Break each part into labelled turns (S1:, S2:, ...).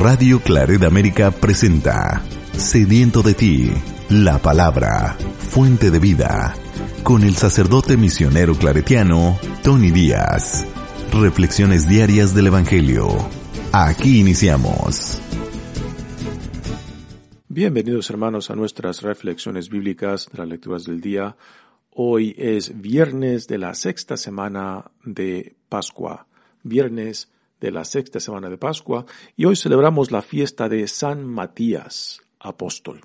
S1: Radio Claret América presenta Sediento de ti, la palabra, fuente de vida, con el sacerdote misionero claretiano Tony Díaz. Reflexiones diarias del Evangelio. Aquí iniciamos.
S2: Bienvenidos hermanos a nuestras reflexiones bíblicas de las lecturas del día. Hoy es viernes de la sexta semana de Pascua. Viernes de la sexta semana de Pascua y hoy celebramos la fiesta de San Matías, apóstol.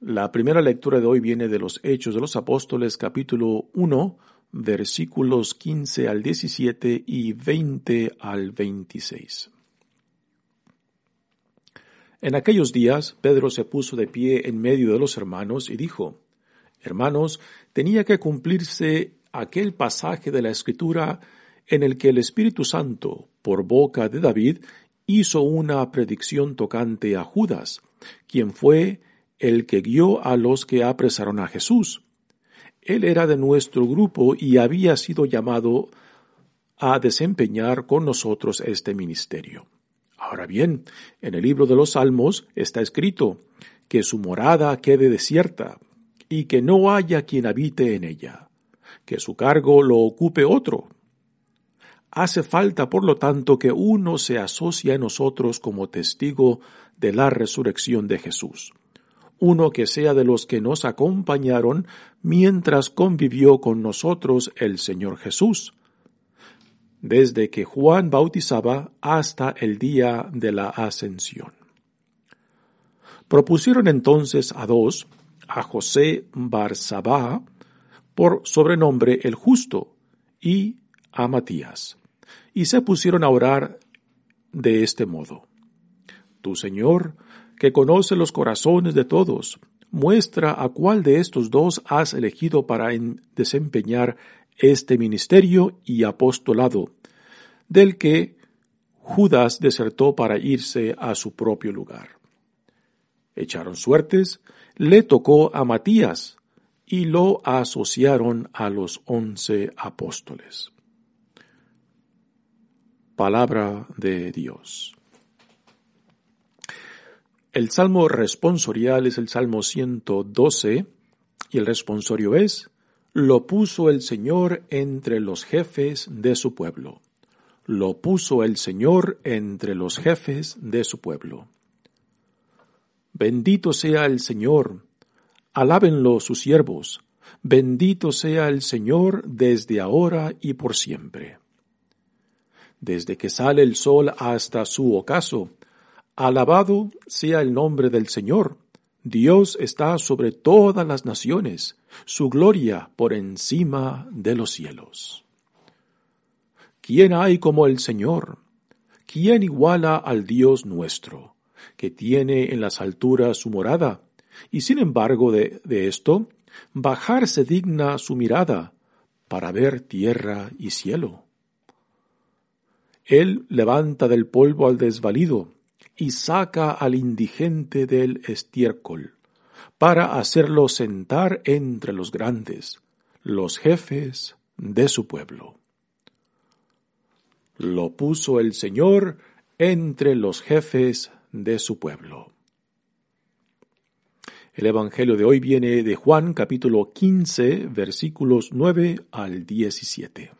S2: La primera lectura de hoy viene de los Hechos de los Apóstoles, capítulo 1, versículos 15 al 17 y 20 al 26. En aquellos días, Pedro se puso de pie en medio de los hermanos y dijo, Hermanos, tenía que cumplirse aquel pasaje de la Escritura en el que el Espíritu Santo, por boca de David, hizo una predicción tocante a Judas, quien fue el que guió a los que apresaron a Jesús. Él era de nuestro grupo y había sido llamado a desempeñar con nosotros este ministerio. Ahora bien, en el libro de los Salmos está escrito que su morada quede desierta y que no haya quien habite en ella, que su cargo lo ocupe otro, Hace falta, por lo tanto, que uno se asocie a nosotros como testigo de la resurrección de Jesús. Uno que sea de los que nos acompañaron mientras convivió con nosotros el Señor Jesús, desde que Juan bautizaba hasta el día de la ascensión. Propusieron entonces a dos, a José Barsabá, por sobrenombre el justo, y a Matías y se pusieron a orar de este modo. Tu Señor, que conoce los corazones de todos, muestra a cuál de estos dos has elegido para desempeñar este ministerio y apostolado, del que Judas desertó para irse a su propio lugar. Echaron suertes, le tocó a Matías y lo asociaron a los once apóstoles. Palabra de Dios. El salmo responsorial es el salmo 112 y el responsorio es, lo puso el Señor entre los jefes de su pueblo. Lo puso el Señor entre los jefes de su pueblo. Bendito sea el Señor, alábenlo sus siervos, bendito sea el Señor desde ahora y por siempre desde que sale el sol hasta su ocaso. Alabado sea el nombre del Señor. Dios está sobre todas las naciones, su gloria por encima de los cielos. ¿Quién hay como el Señor? ¿Quién iguala al Dios nuestro, que tiene en las alturas su morada? Y sin embargo de, esto, bajarse digna su mirada para ver tierra y cielo. Él levanta del polvo al desvalido y saca al indigente del estiércol, para hacerlo sentar entre los grandes, los jefes de su pueblo. Lo puso el Señor entre los jefes de su pueblo. El Evangelio de hoy viene de Juan capítulo 15 versículos 9 al 17.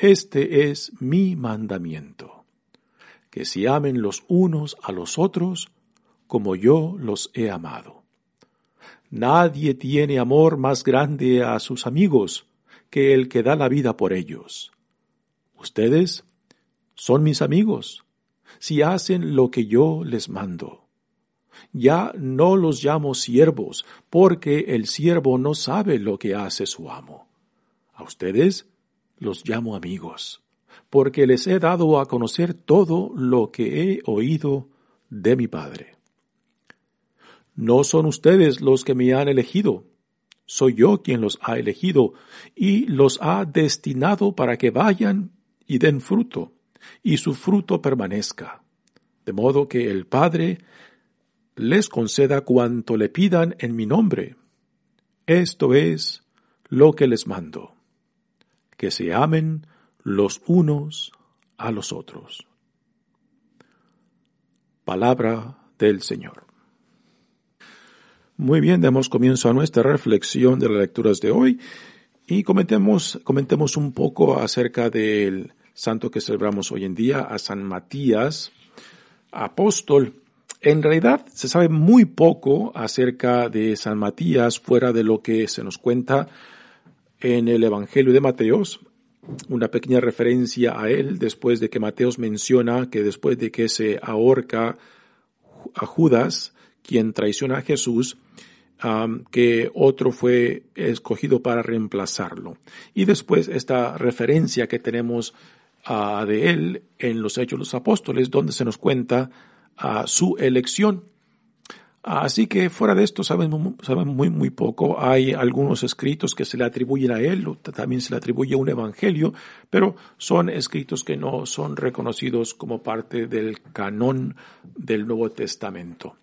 S2: Este es mi mandamiento, que se amen los unos a los otros como yo los he amado. Nadie tiene amor más grande a sus amigos que el que da la vida por ellos. Ustedes son mis amigos si hacen lo que yo les mando. Ya no los llamo siervos, porque el siervo no sabe lo que hace su amo. A ustedes los llamo amigos, porque les he dado a conocer todo lo que he oído de mi Padre. No son ustedes los que me han elegido, soy yo quien los ha elegido y los ha destinado para que vayan y den fruto, y su fruto permanezca, de modo que el Padre les conceda cuanto le pidan en mi nombre. Esto es lo que les mando, que se amen los unos a los otros. Palabra del Señor. Muy bien, damos comienzo a nuestra reflexión de las lecturas de hoy y comentemos, comentemos un poco acerca del santo que celebramos hoy en día, a San Matías, apóstol. En realidad se sabe muy poco acerca de San Matías fuera de lo que se nos cuenta en el Evangelio de Mateos, una pequeña referencia a él después de que Mateos menciona que después de que se ahorca a Judas, quien traiciona a Jesús, que otro fue escogido para reemplazarlo. Y después esta referencia que tenemos de él en los Hechos de los Apóstoles, donde se nos cuenta su elección. Así que fuera de esto saben, muy, muy poco. Hay algunos escritos que se le atribuyen a él, también se le atribuye un evangelio, pero son escritos que no son reconocidos como parte del canón del Nuevo Testamento.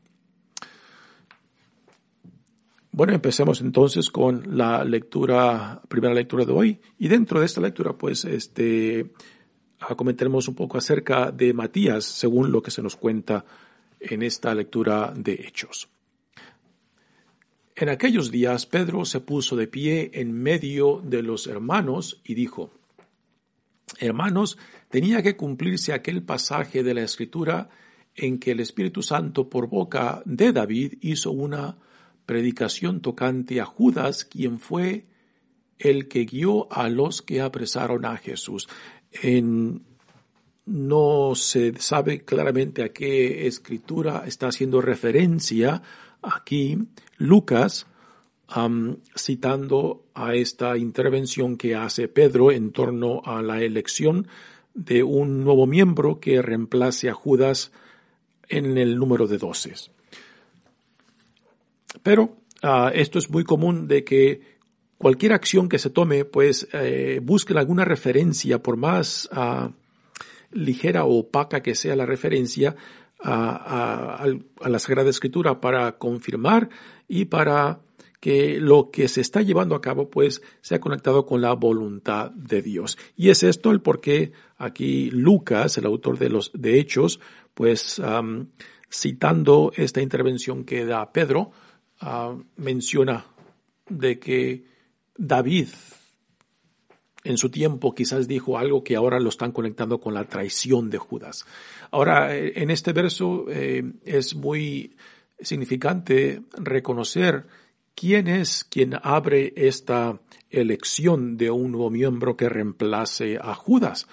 S2: Bueno, empecemos entonces con la lectura, primera lectura de hoy. Y dentro de esta lectura, pues, este, comentaremos un poco acerca de Matías, según lo que se nos cuenta en esta lectura de Hechos. En aquellos días Pedro se puso de pie en medio de los hermanos y dijo, Hermanos, tenía que cumplirse aquel pasaje de la Escritura en que el Espíritu Santo por boca de David hizo una predicación tocante a Judas, quien fue el que guió a los que apresaron a Jesús no se sabe claramente a qué escritura está haciendo referencia aquí Lucas, citando a esta intervención que hace Pedro en torno a la elección de un nuevo miembro que reemplace a Judas en el número de doces. Pero ah, esto es muy común de que cualquier acción que se tome, pues eh, busquen alguna referencia, por más ah, ligera o opaca que sea la referencia a, a, la Sagrada Escritura para confirmar y para que lo que se está llevando a cabo pues sea conectado con la voluntad de Dios. Y es esto el por qué aquí Lucas, el autor de los de Hechos, pues citando esta intervención que da Pedro, ah, menciona de que David en su tiempo quizás dijo algo que ahora lo están conectando con la traición de Judas. Ahora, eh, en este verso eh, es muy significante reconocer quién es quien abre esta elección de un nuevo miembro que reemplace a Judas.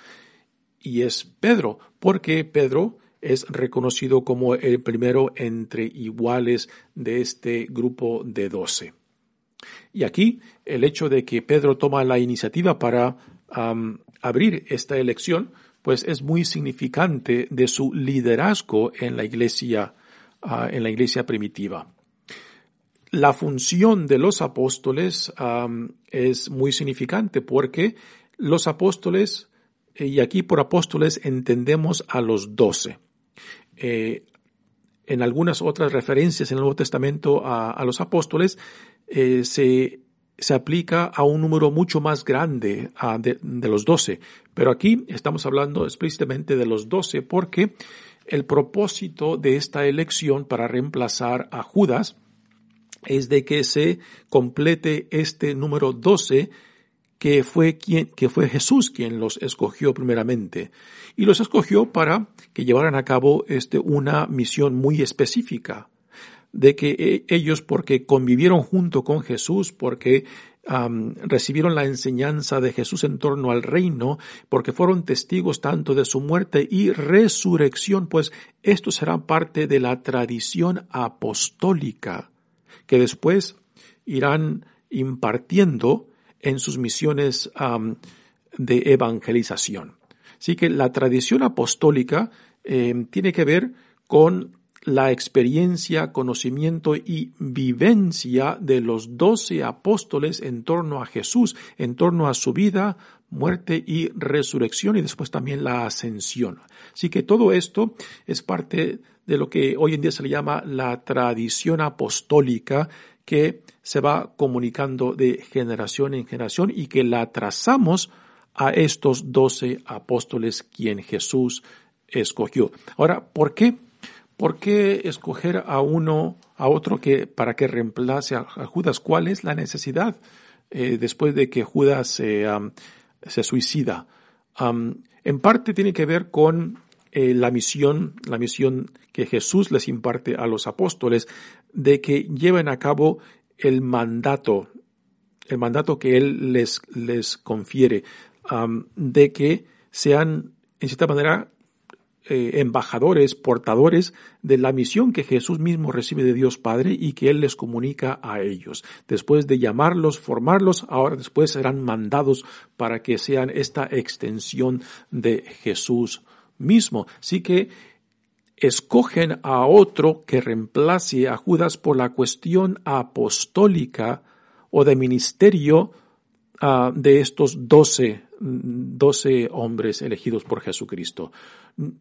S2: Y es Pedro, porque Pedro es reconocido como el primero entre iguales de este grupo de doce. Y aquí el hecho de que Pedro toma la iniciativa para abrir esta elección, pues es muy significante de su liderazgo en la iglesia, ah, en la iglesia primitiva. La función de los apóstoles es muy significante porque los apóstoles, y aquí por apóstoles entendemos a los doce. Eh, en algunas otras referencias en el Nuevo Testamento a los apóstoles eh, se, se, aplica a un número mucho más grande de, de, los doce. Pero aquí estamos hablando explícitamente de los doce porque el propósito de esta elección para reemplazar a Judas es de que se complete este número doce que fue quien, que fue Jesús quien los escogió primeramente. Y los escogió para que llevaran a cabo este, una misión muy específica. De que eh, ellos, porque convivieron junto con Jesús, porque recibieron la enseñanza de Jesús en torno al reino, porque fueron testigos tanto de su muerte y resurrección, pues esto será parte de la tradición apostólica que después irán impartiendo en sus misiones de evangelización. Así que la tradición apostólica em, tiene que ver con la experiencia, conocimiento y vivencia de los doce apóstoles en torno a Jesús, en torno a su vida, muerte y resurrección y después también la ascensión. Así que todo esto es parte de lo que hoy en día se le llama la tradición apostólica que se va comunicando de generación en generación y que la trazamos a estos doce apóstoles quien Jesús escogió. Ahora, ¿por qué? ¿Por qué escoger a uno, a otro que para que reemplace a, Judas? ¿Cuál es la necesidad eh, después de que Judas se, suicida? en parte tiene que ver con eh, la misión, la misión que Jesús les imparte a los apóstoles de que lleven a cabo el mandato, el mandato que Él les, les confiere, de que sean, en cierta manera, eh, embajadores, portadores de la misión que Jesús mismo recibe de Dios Padre y que Él les comunica a ellos. Después de llamarlos, formarlos, ahora después serán mandados para que sean esta extensión de Jesús mismo. Así que escogen a otro que reemplace a Judas por la cuestión apostólica o de ministerio ah, de estos doce, doce hombres elegidos por Jesucristo.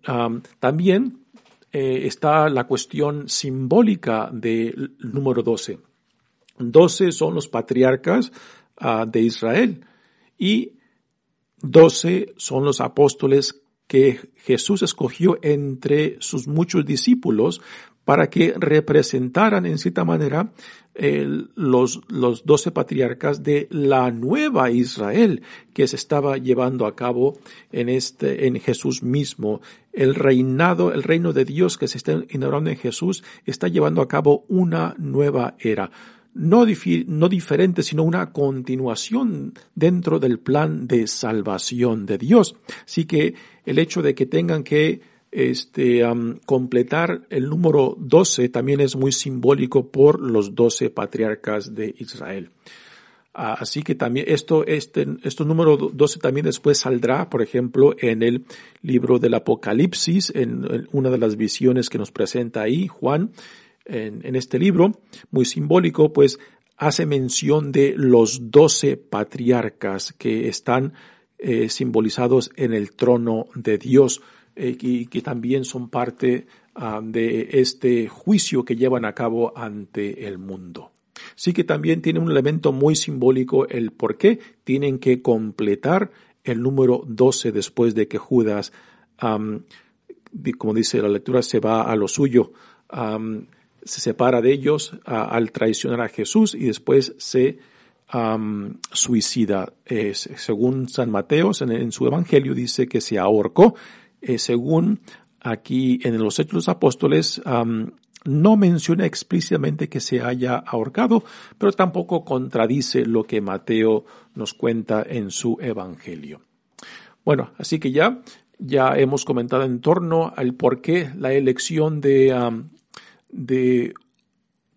S2: Ah, también eh, está la cuestión simbólica del número doce. Doce son los patriarcas ah, de Israel y doce son los apóstoles que Jesús escogió entre sus muchos discípulos para que representaran en cierta manera los, los doce patriarcas de la nueva Israel que se estaba llevando a cabo en este, en Jesús mismo. El reinado, el reino de Dios que se está inaugurando en Jesús está llevando a cabo una nueva era no, no diferente, sino una continuación dentro del plan de salvación de Dios. Así que el hecho de que tengan que este, completar el número 12 también es muy simbólico por los 12 patriarcas de Israel. Ah, así que también esto, este, esto número 12 también después saldrá, por ejemplo, en el libro del Apocalipsis, en una de las visiones que nos presenta ahí Juan, en, este libro, muy simbólico, pues hace mención de los doce patriarcas que están eh, simbolizados en el trono de Dios eh, y que también son parte ah, de este juicio que llevan a cabo ante el mundo. Sí que también tiene un elemento muy simbólico el por qué tienen que completar el número 12 después de que Judas, como dice la lectura, se va a lo suyo se separa de ellos al traicionar a Jesús y después se suicida. según San Mateo, en, su evangelio dice que se ahorcó. Eh, según aquí en los Hechos de los Apóstoles, no menciona explícitamente que se haya ahorcado, pero tampoco contradice lo que Mateo nos cuenta en su evangelio. Bueno, así que ya, ya hemos comentado en torno al por qué la elección de de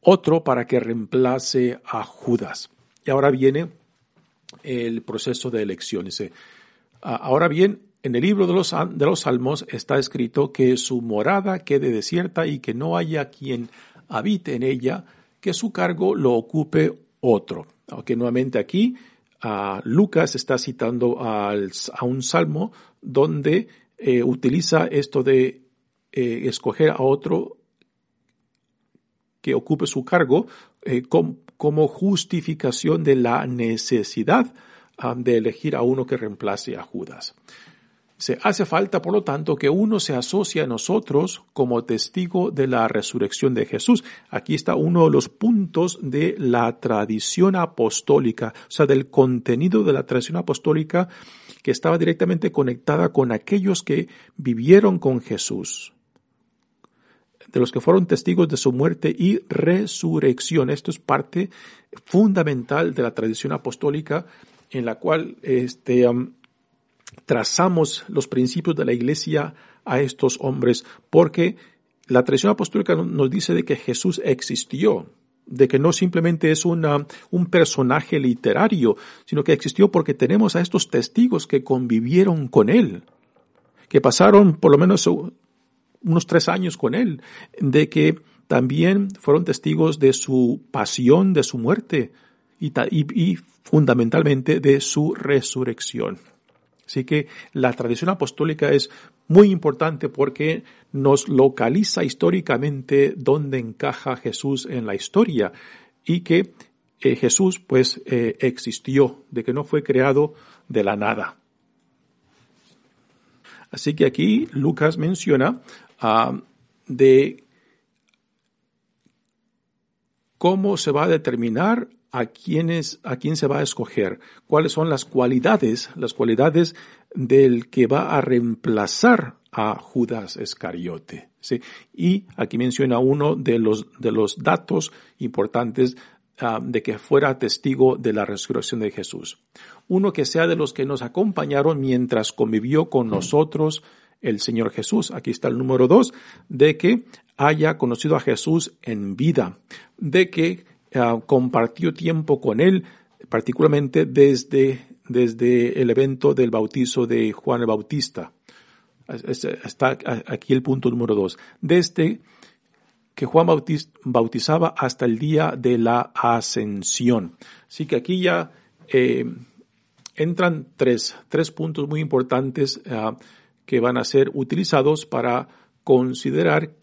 S2: otro para que reemplace a Judas. Y ahora viene el proceso de elección. Ah, ahora bien, en el libro de los, de los Salmos está escrito que su morada quede desierta y que no haya quien habite en ella, que su cargo lo ocupe otro. Aunque nuevamente aquí Lucas está citando a un salmo donde eh, utiliza esto de eh, escoger a otro que ocupe su cargo eh, como justificación de la necesidad ah, de elegir a uno que reemplace a Judas. Se hace falta, por lo tanto, que uno se asocie a nosotros como testigo de la resurrección de Jesús. Aquí está uno de los puntos de la tradición apostólica, o sea, del contenido de la tradición apostólica que estaba directamente conectada con aquellos que vivieron con Jesús, de los que fueron testigos de su muerte y resurrección. Esto es parte fundamental de la tradición apostólica en la cual este, trazamos los principios de la iglesia a estos hombres, porque la tradición apostólica nos dice de que Jesús existió, de que no simplemente es una, un personaje literario, sino que existió porque tenemos a estos testigos que convivieron con él, que pasaron por lo menos unos tres años con él, de que también fueron testigos de su pasión, de su muerte y, fundamentalmente de su resurrección. Así que la tradición apostólica es muy importante porque nos localiza históricamente dónde encaja Jesús en la historia y que eh, Jesús pues eh, existió, de que no fue creado de la nada. Así que aquí Lucas menciona ah, de cómo se va a determinar a quiénes, a quién se va a escoger, cuáles son las cualidades, las cualidades del que va a reemplazar a Judas Escariote. ¿sí? Y aquí menciona uno de los, de los datos importantes ah, de que fuera testigo de la resurrección de Jesús. Uno que sea de los que nos acompañaron mientras convivió con nosotros el Señor Jesús. Aquí está el número dos, de que haya conocido a Jesús en vida, de que Ah, compartió tiempo con él, particularmente desde, desde el evento del bautizo de Juan el Bautista. Está aquí el punto número dos. Desde que Juan bautizaba hasta el día de la ascensión. Así que aquí ya eh, entran tres, tres puntos muy importantes ah, que van a ser utilizados para considerar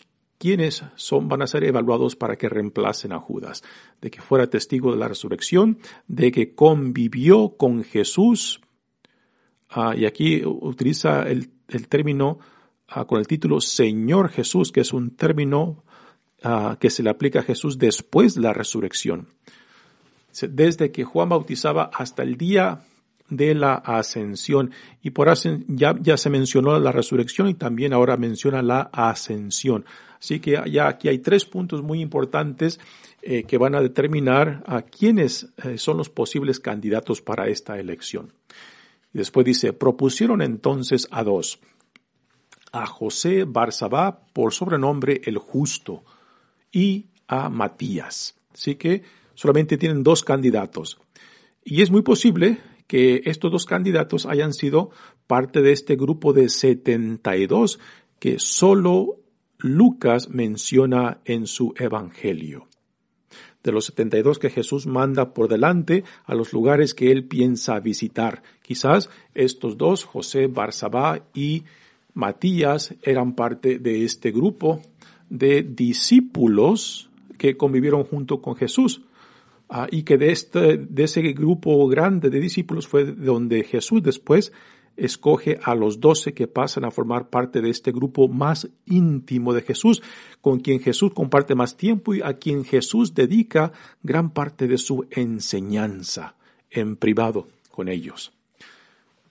S2: quiénes son, van a ser evaluados para que reemplacen a Judas, de que fuera testigo de la resurrección, de que convivió con Jesús, ah, y aquí utiliza el, término ah, con el título Señor Jesús, que es un término ah, que se le aplica a Jesús después de la resurrección. Desde que Juan bautizaba hasta el día de la ascensión. Y por ascensión ya, ya se mencionó la resurrección y también ahora menciona la ascensión. Así que ya aquí hay tres puntos muy importantes eh, que van a determinar a quiénes eh, son los posibles candidatos para esta elección. Y después dice, propusieron entonces a dos, a José Barzabá por sobrenombre el justo y a Matías. Así que solamente tienen dos candidatos. Y es muy posible que estos dos candidatos hayan sido parte de este grupo de 72 que solo Lucas menciona en su Evangelio. De los 72 que Jesús manda por delante a los lugares que él piensa visitar. Quizás estos dos, José Barzabá y Matías, eran parte de este grupo de discípulos que convivieron junto con Jesús. Ah, y que de, este, de ese grupo grande de discípulos fue donde Jesús después escoge a los doce que pasan a formar parte de este grupo más íntimo de Jesús, con quien Jesús comparte más tiempo y a quien Jesús dedica gran parte de su enseñanza en privado con ellos.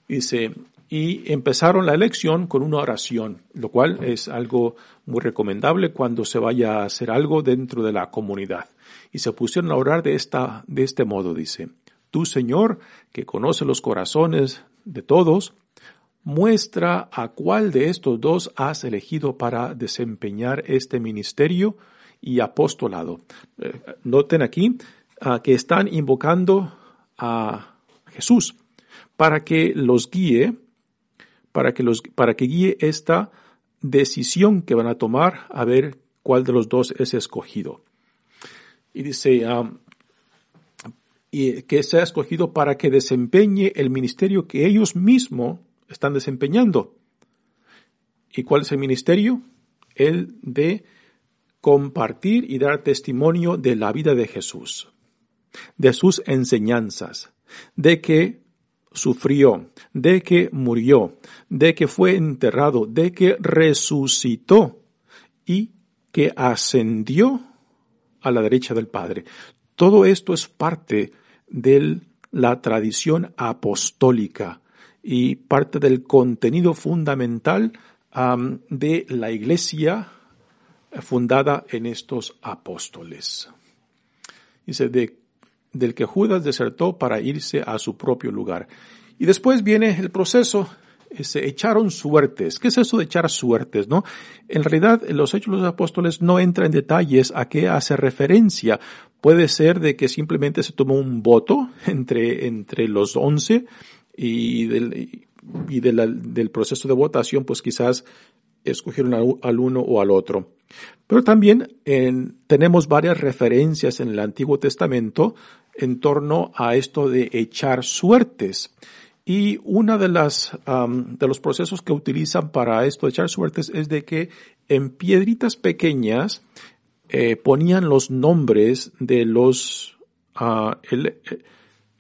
S2: Dice, y empezaron la elección con una oración, lo cual es algo muy recomendable cuando se vaya a hacer algo dentro de la comunidad. Y se pusieron a orar de esta, de este modo, dice, Tú, Señor, que conoce los corazones de todos, muestra a cuál de estos dos has elegido para desempeñar este ministerio y apostolado. Eh, noten aquí ah, que están invocando a Jesús para que los guíe, para que los, para que guíe esta decisión que van a tomar a ver cuál de los dos es escogido. Y dice, ah, y que sea escogido para que desempeñe el ministerio que ellos mismos están desempeñando. ¿Y cuál es el ministerio? El de compartir y dar testimonio de la vida de Jesús, de sus enseñanzas, de que sufrió, de que murió, de que fue enterrado, de que resucitó y que ascendió a la derecha del Padre. Todo esto es parte de la tradición apostólica y parte del contenido fundamental de la iglesia fundada en estos apóstoles. Dice, de, del que Judas desertó para irse a su propio lugar. Y después viene el proceso, se echaron suertes. ¿Qué es eso de echar suertes, no? En realidad, los Hechos de los Apóstoles no entra en detalles a qué hace referencia. Puede ser de que simplemente se tomó un voto entre, entre los once y del, y del proceso de votación, pues quizás escogieron al uno o al otro. Pero también tenemos varias referencias en el Antiguo Testamento en torno a esto de echar suertes. Y una de de los procesos que utilizan para esto de echar suertes es de que en piedritas pequeñas eh, ponían los nombres de los ah,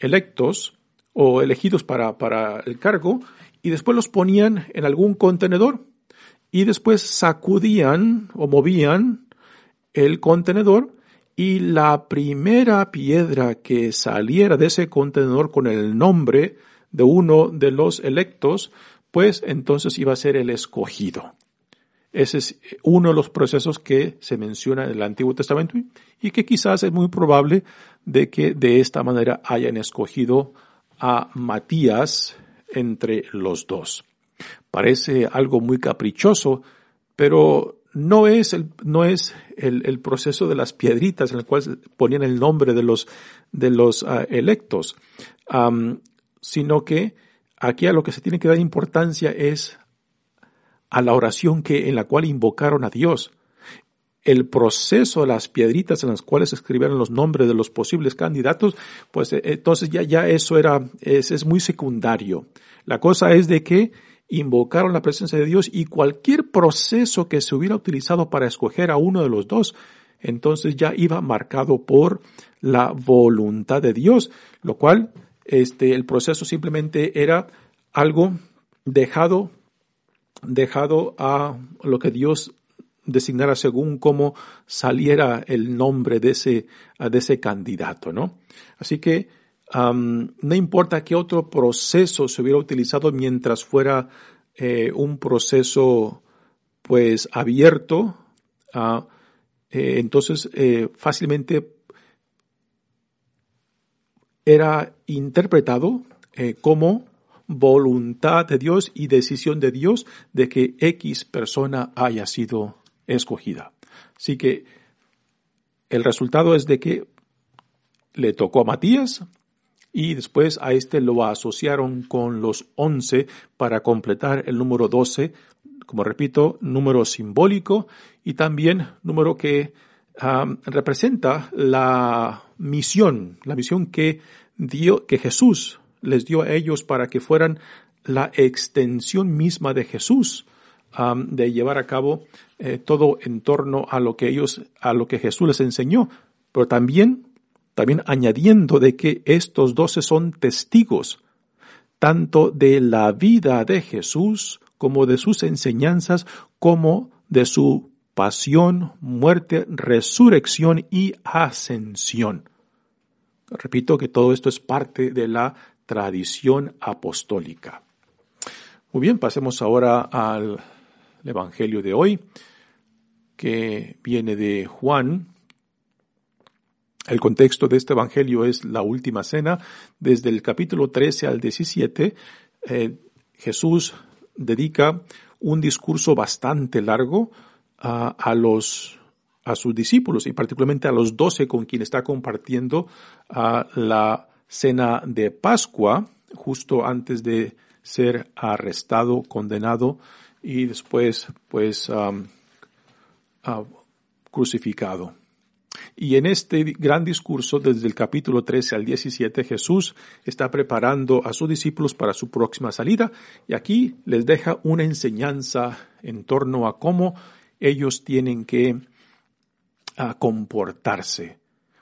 S2: electos o elegidos para, para el cargo y después los ponían en algún contenedor. Y después sacudían o movían el contenedor y la primera piedra que saliera de ese contenedor con el nombre de uno de los electos, pues entonces iba a ser el escogido. Ese es uno de los procesos que se menciona en el Antiguo Testamento y que quizás es muy probable de que de esta manera hayan escogido a Matías entre los dos. Parece algo muy caprichoso, pero no es el, no es el, proceso de las piedritas en el cual ponían el nombre de los, de los ah, electos, sino que aquí a lo que se tiene que dar importancia es a la oración que, en la cual invocaron a Dios. El proceso de las piedritas en las cuales escribieron los nombres de los posibles candidatos, pues eh, entonces ya, ya eso era, es, es muy secundario. La cosa es de que invocaron la presencia de Dios y cualquier proceso que se hubiera utilizado para escoger a uno de los dos, entonces ya iba marcado por la voluntad de Dios, lo cual este el proceso simplemente era algo dejado dejado a lo que Dios designara según cómo saliera el nombre de ese de ese candidato, ¿no? Así que no importa qué otro proceso se hubiera utilizado mientras fuera eh, un proceso pues abierto, ah, eh, entonces eh, fácilmente era interpretado como voluntad de Dios y decisión de Dios de que X persona haya sido escogida. Así que el resultado es de que le tocó a Matías, y después a este lo asociaron con los once para completar el número doce, como repito, número simbólico y también número que representa la misión, la misión que dio, que Jesús les dio a ellos para que fueran la extensión misma de Jesús, de llevar a cabo eh, todo en torno a lo que ellos, a lo que Jesús les enseñó, pero también también añadiendo de que estos doce son testigos tanto de la vida de Jesús como de sus enseñanzas, como de su pasión, muerte, resurrección y ascensión. Repito que todo esto es parte de la tradición apostólica. Muy bien, pasemos ahora al Evangelio de hoy, que viene de Juan, el contexto de este Evangelio es la última cena. Desde el capítulo 13 al 17, eh, Jesús dedica un discurso bastante largo a los a sus discípulos y particularmente a los doce con quien está compartiendo la cena de Pascua justo antes de ser arrestado, condenado y después pues crucificado. Y en este gran discurso, desde el capítulo 13 al 17, Jesús está preparando a sus discípulos para su próxima salida y aquí les deja una enseñanza en torno a cómo ellos tienen que comportarse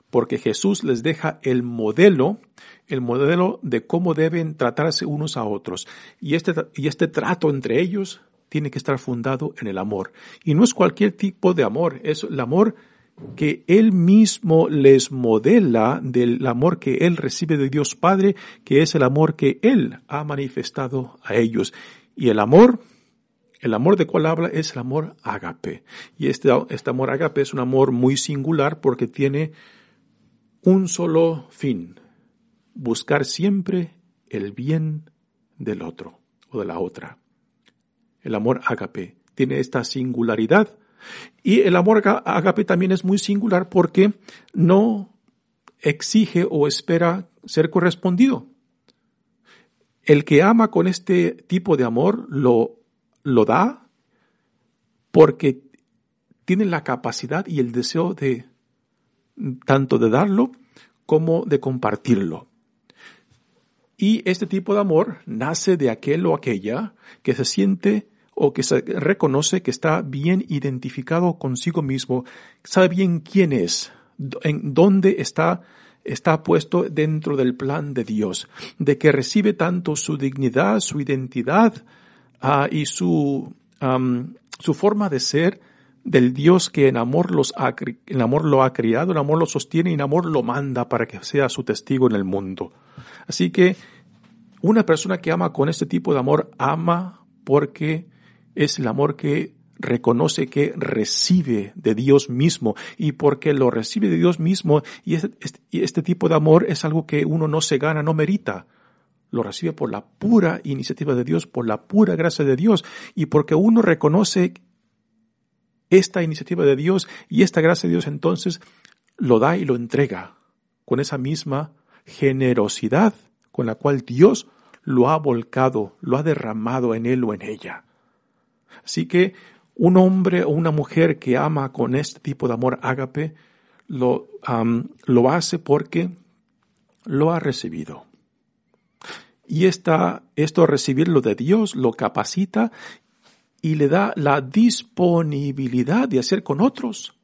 S2: porque Jesús les deja el modelo, el modelo de cómo deben tratarse unos a otros. Y este, y este trato entre ellos tiene que estar fundado en el amor. Y no es cualquier tipo de amor, es el amor que Él mismo les modela del amor que Él recibe de Dios Padre, que es el amor que Él ha manifestado a ellos. Y el amor, el amor de cual habla es el amor ágape. Y este, este amor ágape es un amor muy singular porque tiene un solo fin, buscar siempre el bien del otro o de la otra. El amor ágape tiene esta singularidad y el amor ágape también es muy singular porque no exige o espera ser correspondido. El que ama con este tipo de amor lo, lo da porque tiene la capacidad y el deseo de tanto de darlo como de compartirlo. Y este tipo de amor nace de aquel o aquella que se siente o que se reconoce que está bien identificado consigo mismo, sabe bien quién es, en dónde está está puesto dentro del plan de Dios, de que recibe tanto su dignidad, su identidad uh, y su, su forma de ser del Dios que en amor, los ha, en amor lo ha criado, en amor lo sostiene y en amor lo manda para que sea su testigo en el mundo. Así que una persona que ama con este tipo de amor ama porque es el amor que reconoce que recibe de Dios mismo y porque lo recibe de Dios mismo y este, tipo de amor es algo que uno no se gana, no merita. Lo recibe por la pura iniciativa de Dios, por la pura gracia de Dios y porque uno reconoce esta iniciativa de Dios y esta gracia de Dios entonces lo da y lo entrega con esa misma generosidad con la cual Dios lo ha volcado, lo ha derramado en él o en ella. Así que un hombre o una mujer que ama con este tipo de amor ágape, lo, lo hace porque lo ha recibido. Y esta, esto recibirlo de Dios lo capacita y le da la disponibilidad de hacer con otros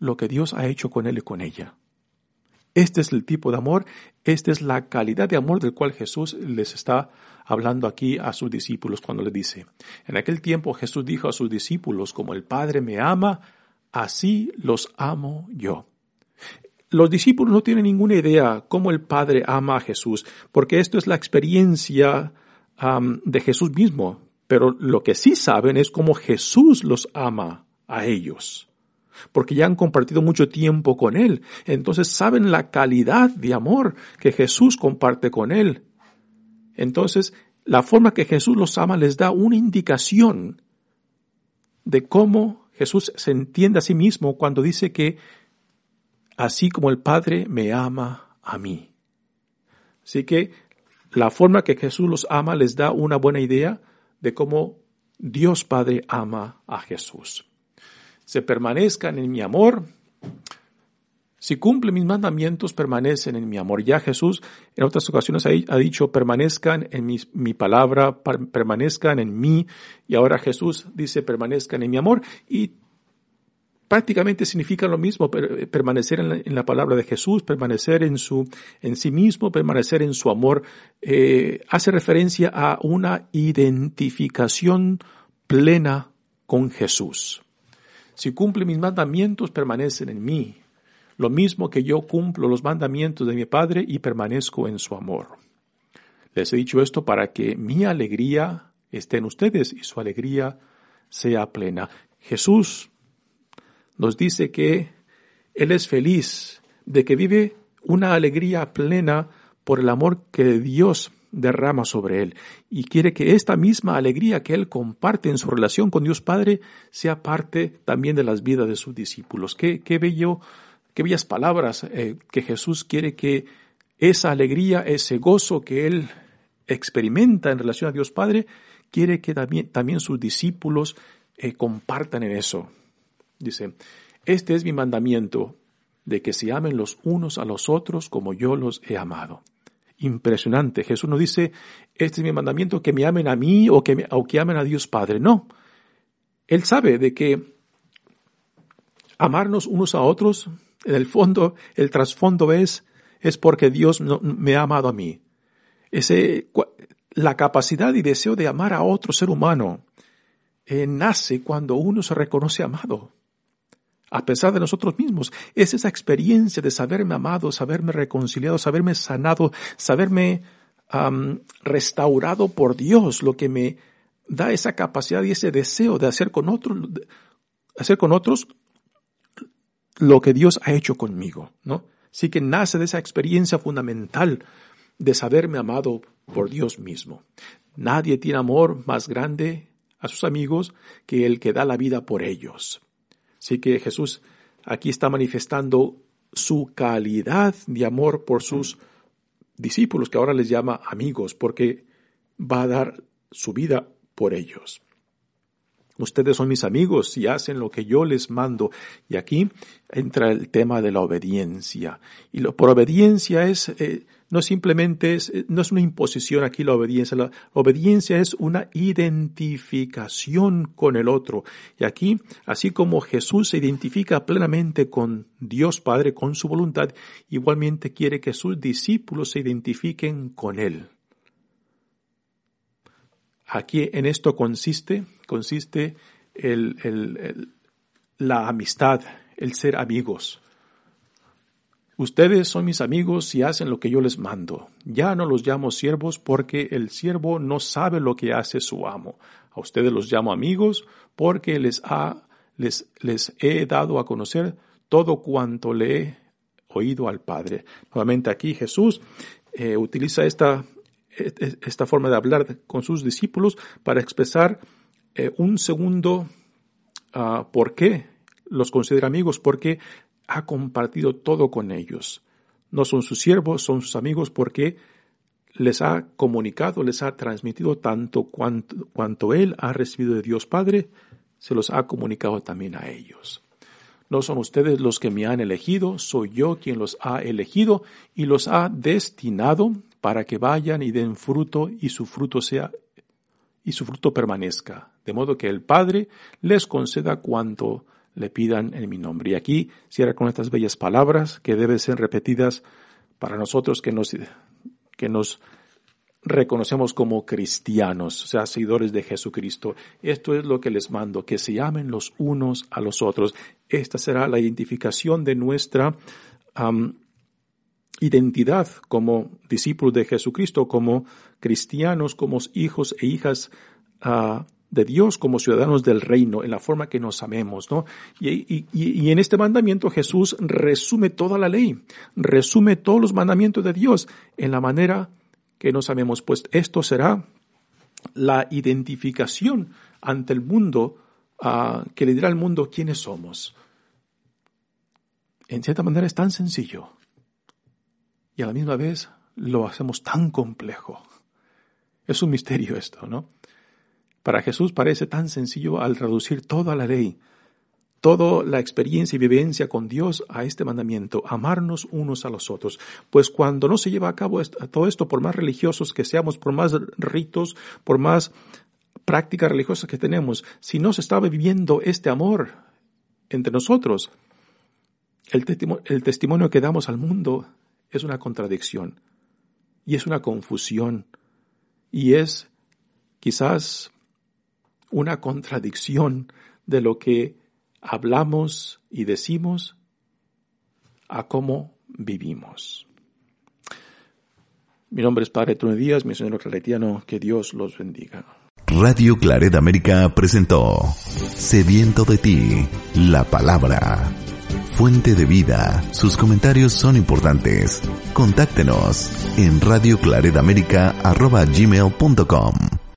S2: lo que Dios ha hecho con él y con ella. Este es el tipo de amor, esta es la calidad de amor del cual Jesús les está hablando aquí a sus discípulos cuando le dice, en aquel tiempo Jesús dijo a sus discípulos, como el Padre me ama, así los amo yo. Los discípulos no tienen ninguna idea cómo el Padre ama a Jesús, porque esto es la experiencia de Jesús mismo, pero lo que sí saben es cómo Jesús los ama a ellos porque ya han compartido mucho tiempo con Él. Entonces saben la calidad de amor que Jesús comparte con Él. Entonces, la forma que Jesús los ama les da una indicación de cómo Jesús se entiende a sí mismo cuando dice que así como el Padre me ama a mí. Así que la forma que Jesús los ama les da una buena idea de cómo Dios Padre ama a Jesús se permanezcan en mi amor. Si cumple mis mandamientos, permanecen en mi amor. Ya Jesús en otras ocasiones ha dicho, permanezcan en mi, mi, palabra, permanezcan en mí. Y ahora Jesús dice, permanezcan en mi amor. Y prácticamente significa lo mismo, permanecer en la, palabra de Jesús, permanecer en su, en sí mismo, permanecer en su amor. Eh, hace referencia a una identificación plena con Jesús. Si cumple mis mandamientos, permanecen en mí, lo mismo que yo cumplo los mandamientos de mi Padre y permanezco en su amor. Les he dicho esto para que mi alegría esté en ustedes y su alegría sea plena. Jesús nos dice que Él es feliz, de que vive una alegría plena por el amor que Dios derrama sobre él y quiere que esta misma alegría que él comparte en su relación con Dios Padre sea parte también de las vidas de sus discípulos. Qué, qué bello, qué bellas palabras eh, que Jesús quiere que esa alegría, ese gozo que él experimenta en relación a Dios Padre, quiere que también, también sus discípulos eh, compartan en eso. Dice, este es mi mandamiento, de que se amen los unos a los otros como yo los he amado impresionante. Jesús no dice, este es mi mandamiento, que me amen a mí o que, o que amen a Dios Padre. No. Él sabe de que amarnos unos a otros En el fondo, el trasfondo es, es porque Dios me ha amado a mí. Ese, la capacidad y deseo de amar a otro ser humano eh, nace cuando uno se reconoce amado a pesar de nosotros mismos. Es esa experiencia de saberme amado, saberme reconciliado, saberme sanado, saberme restaurado por Dios, lo que me da esa capacidad y ese deseo de hacer con otros, hacer con otros lo que Dios ha hecho conmigo, ¿no? Sí que nace de esa experiencia fundamental de saberme amado por Dios mismo. Nadie tiene amor más grande a sus amigos que el que da la vida por ellos. Así que Jesús aquí está manifestando su calidad de amor por sus discípulos, que ahora les llama amigos, porque va a dar su vida por ellos. Ustedes son mis amigos si hacen lo que yo les mando. Y aquí entra el tema de la obediencia. Y lo, por obediencia es eh, no simplemente es, no es una imposición aquí la obediencia, la obediencia es una identificación con el otro. Y aquí, así como Jesús se identifica plenamente con Dios Padre, con su voluntad, igualmente quiere que sus discípulos se identifiquen con Él. Aquí en esto consiste, consiste la amistad, el ser amigos. Ustedes son mis amigos y hacen lo que yo les mando. Ya no los llamo siervos porque el siervo no sabe lo que hace su amo. A ustedes los llamo amigos porque les, ha, les, les he dado a conocer todo cuanto le he oído al Padre. Nuevamente aquí Jesús eh, utiliza esta, esta forma de hablar con sus discípulos para expresar eh, un segundo uh, por qué los considera amigos, porque ha compartido todo con ellos. No son sus siervos, son sus amigos porque les ha comunicado, les ha transmitido tanto cuanto, cuanto Él ha recibido de Dios Padre, se los ha comunicado también a ellos. No son ustedes los que me han elegido, soy yo quien los ha elegido y los ha destinado para que vayan y den fruto y su fruto sea y su fruto permanezca, de modo que el Padre les conceda cuanto le pidan en mi nombre. Y aquí cierra con estas bellas palabras que deben ser repetidas para nosotros que nos, que nos reconocemos como cristianos, o sea, seguidores de Jesucristo. Esto es lo que les mando, que se amen los unos a los otros. Esta será la identificación de nuestra identidad como discípulos de Jesucristo, como cristianos, como hijos e hijas uh, de Dios como ciudadanos del reino, en la forma que nos amemos, ¿no? Y, y, en este mandamiento Jesús resume toda la ley, resume todos los mandamientos de Dios en la manera que nos amemos, pues esto será la identificación ante el mundo uh, que le dirá al mundo quiénes somos. En cierta manera es tan sencillo y a la misma vez lo hacemos tan complejo. Es un misterio esto, ¿no? Para Jesús parece tan sencillo al reducir toda la ley, toda la experiencia y vivencia con Dios a este mandamiento, amarnos unos a los otros. Pues cuando no se lleva a cabo todo esto, por más religiosos que seamos, por más ritos, por más prácticas religiosas que tenemos, si no se está viviendo este amor entre nosotros, el, el testimonio que damos al mundo es una contradicción y es una confusión y es quizás una contradicción de lo que hablamos y decimos a cómo vivimos. Mi nombre es Padre Tony Díaz, misionero claretiano, que Dios los bendiga.
S1: Radio Claret América presentó Sediento de ti, la palabra. Fuente de vida, sus comentarios son importantes. Contáctenos en radioclaredamerica.gmail.com